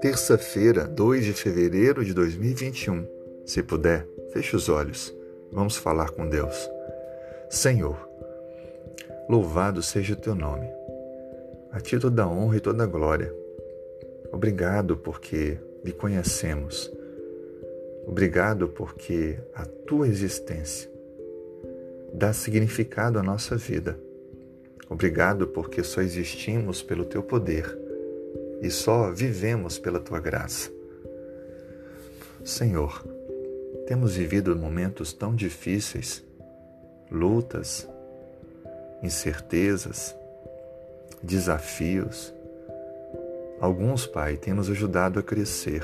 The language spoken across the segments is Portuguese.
Terça-feira, 2 de fevereiro de 2021. Se puder, feche os olhos. Vamos falar com Deus. Senhor, louvado seja o teu nome. A ti toda a honra e toda a glória. Obrigado porque me conhecemos. Obrigado porque a tua existência dá significado à nossa vida. Obrigado porque só existimos pelo teu poder e só vivemos pela tua graça. Senhor, temos vivido momentos tão difíceis, lutas, incertezas, desafios. Alguns, Pai, têm nos ajudado a crescer,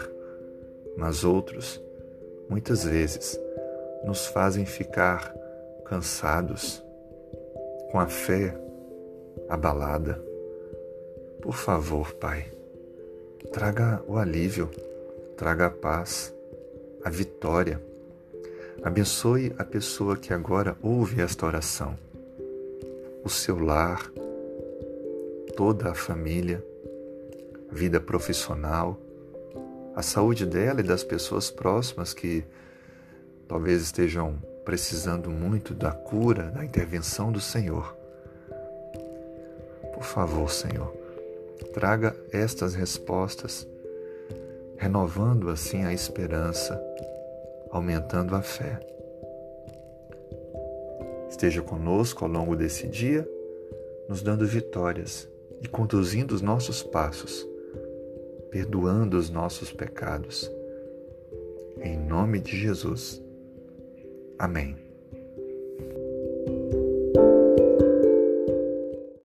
mas outros, muitas vezes, nos fazem ficar cansados, com a fé abalada. Por favor, Pai, Traga o alívio, traga a paz, a vitória. Abençoe a pessoa que agora ouve esta oração, o seu lar, toda a família, vida profissional, a saúde dela e das pessoas próximas que talvez estejam precisando muito da cura, da intervenção do Senhor. Por favor, Senhor Traga estas respostas, renovando assim a esperança, aumentando a fé. Esteja conosco ao longo desse dia, nos dando vitórias e conduzindo os nossos passos, perdoando os nossos pecados. Em nome de Jesus. Amém.